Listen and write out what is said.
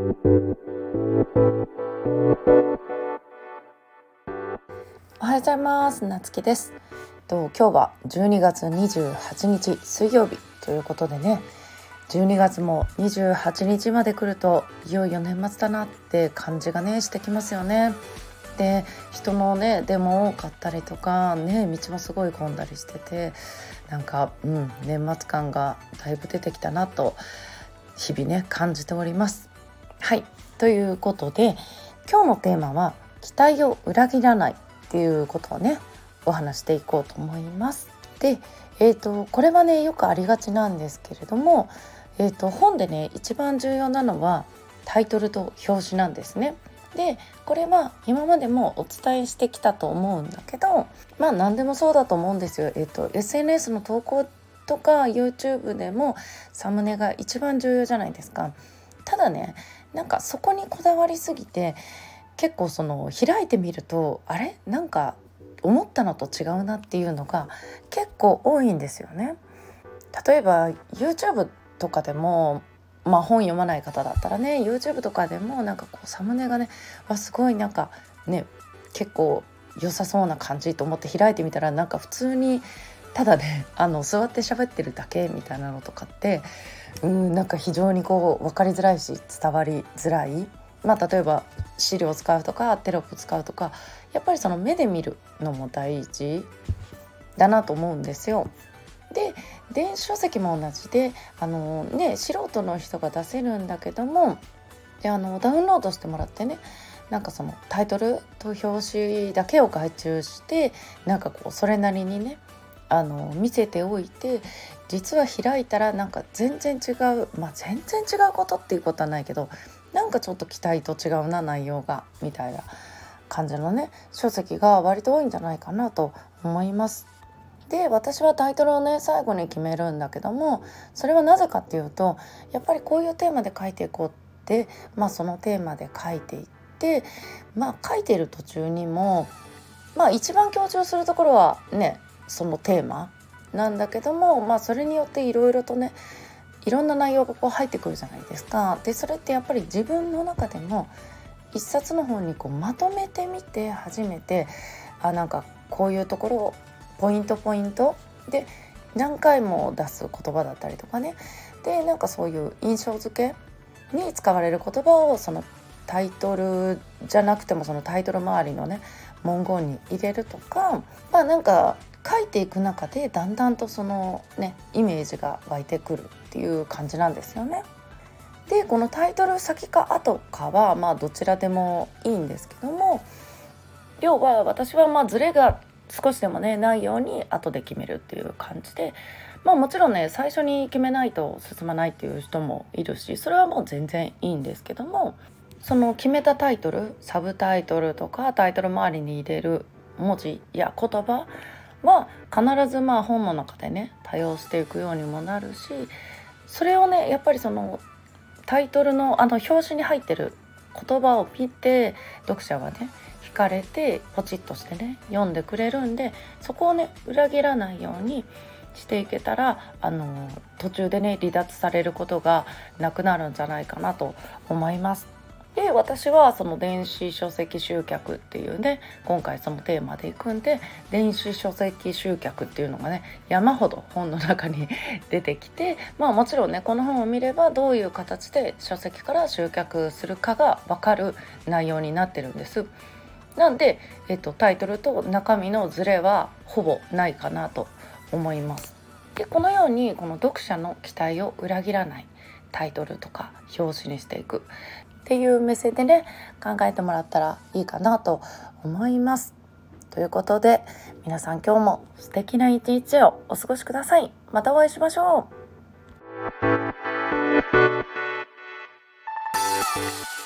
おはようございます。なつきです。と今日は12月28日水曜日ということでね。12月も28日まで来るといよいよ年末だなって感じがねしてきますよね。で人のねデモ多かったりとかね道もすごい混んだりしててなんか、うん、年末感がだいぶ出てきたなと日々ね感じております。はいということで今日のテーマは「期待を裏切らない」っていうことをねお話していこうと思います。で、えーと、これはねよくありがちなんですけれども、えーと本でね一番重要なのはタイトルと表紙なんですね。でこれは今までもお伝えしてきたと思うんだけどまあ何でもそうだと思うんですよ。えっと SNS の投稿とか YouTube でもサムネが一番重要じゃないですか。ただねなんかそこにこだわりすぎて結構その開いてみるとあれ？なんか思ったのと違うなっていうのが結構多いんですよね。例えば YouTube とかでもまあ、本読まない方だったらね YouTube とかでもなんかこうサムネがねわすごいなんかね結構良さそうな感じと思って開いてみたらなんか普通にただねあの座って喋ってるだけみたいなのとかってうんなんか非常にこう分かりづらいし伝わりづらい。まあ、例えば資料を使うとかテロップ使うとかやっぱりその目で見るのも大事だなと思うんですよ。で電子書籍も同じであの、ね、素人の人が出せるんだけどもであのダウンロードしてもらってねなんかそのタイトルと表紙だけを外注してなんかこうそれなりにねあの見せておいて実は開いたらなんか全然違うまあ全然違うことっていうことはないけどなんかちょっと期待と違うな内容がみたいな感じのね書籍が割と多いんじゃないかなと思います。で私はタイトルをね最後に決めるんだけどもそれはなぜかっていうとやっぱりこういうテーマで書いていこうってまあそのテーマで書いていってまあ書いてる途中にもまあ一番強調するところはねそのテーマなんだけどもまあそれによっていろいろとねいろんな内容がこう入ってくるじゃないですか。でそれってやっぱり自分の中でも一冊の本にこうまとめてみて初めてあなんかこういうところをポイントポイントで何回も出す言葉だったりとかねでなんかそういう印象付けに使われる言葉をそのタイトルじゃなくてもそのタイトル周りのね文言に入れるとかまあなんか書いていく中でだんだんとそのねイメージが湧いてくるっていう感じなんですよね。でこのタイトル先か後かはまあどちらでもいいんですけども要は私はまあズレが少しでもねないように後で決めるっていう感じでまあもちろんね最初に決めないと進まないっていう人もいるしそれはもう全然いいんですけどもその決めたタイトルサブタイトルとかタイトル周りに入れる文字や言葉は必ずまあ本の中でね多用していくようにもなるしそれをねやっぱりそのタイトルのあの表紙に入ってる言葉を見て読者はね惹かれてポチッとしてね読んでくれるんでそこをね裏切らないようにしていけたらあの途中でね離脱されることがなくなるんじゃないかなと思います。で私はその電子書籍集客っていうね今回そのテーマでいくんで電子書籍集客っていうのがね山ほど本の中に出てきてまあもちろんねこの本を見ればどういう形で書籍から集客するかが分かる内容になってるんです。なんで、えっと、タイトルと中身のズレはほぼないかなと思います。でこのようにこの読者の期待を裏切らないタイトルとか表紙にしていくっていう目線でね考えてもらったらいいかなと思います。ということで皆さん今日も素敵な一日をお過ごしください。またお会いしましょう。